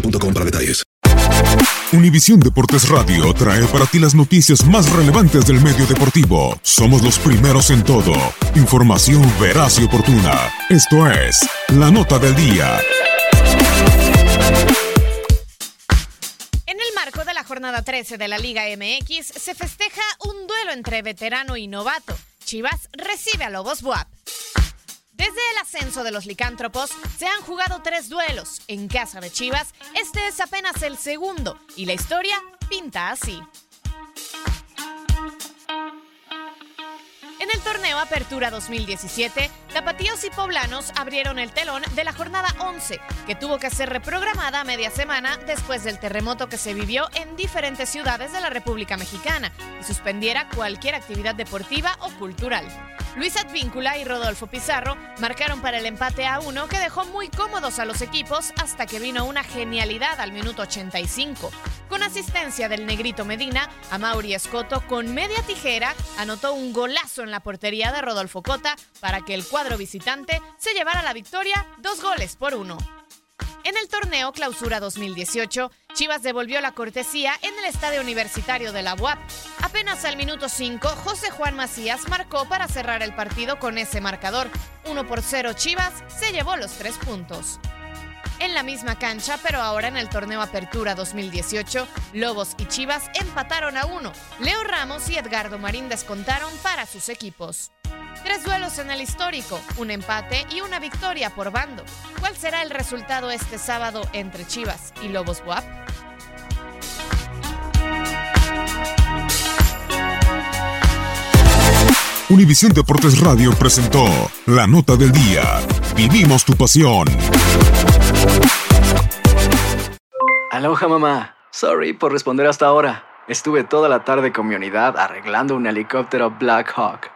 boostmobile.com para. Univisión Deportes Radio trae para ti las noticias más relevantes del medio deportivo. Somos los primeros en todo. Información veraz y oportuna. Esto es La Nota del Día. En el marco de la jornada 13 de la Liga MX se festeja un duelo entre veterano y novato. Chivas recibe a Lobos Buap. Ascenso de los licántropos se han jugado tres duelos. En casa de Chivas, este es apenas el segundo y la historia pinta así. En el torneo Apertura 2017, Tapatíos y Poblanos abrieron el telón de la jornada 11, que tuvo que ser reprogramada media semana después del terremoto que se vivió en diferentes ciudades de la República Mexicana y suspendiera cualquier actividad deportiva o cultural. Luis Advíncula y Rodolfo Pizarro marcaron para el empate a uno que dejó muy cómodos a los equipos hasta que vino una genialidad al minuto 85. Con asistencia del negrito Medina, Amauri Escoto con media tijera anotó un golazo en la portería de Rodolfo Cota para que el cuadro visitante se llevara la victoria dos goles por uno. En el torneo Clausura 2018, Chivas devolvió la cortesía en el estadio universitario de la UAP. Apenas al minuto 5, José Juan Macías marcó para cerrar el partido con ese marcador. 1 por 0 Chivas se llevó los tres puntos. En la misma cancha, pero ahora en el torneo Apertura 2018, Lobos y Chivas empataron a uno. Leo Ramos y Edgardo Marín descontaron para sus equipos. Tres duelos en el histórico, un empate y una victoria por bando. ¿Cuál será el resultado este sábado entre Chivas y Lobos WAP? Univisión Deportes Radio presentó La Nota del Día. Vivimos tu pasión. Aloha mamá. Sorry por responder hasta ahora. Estuve toda la tarde con mi unidad arreglando un helicóptero Black Hawk.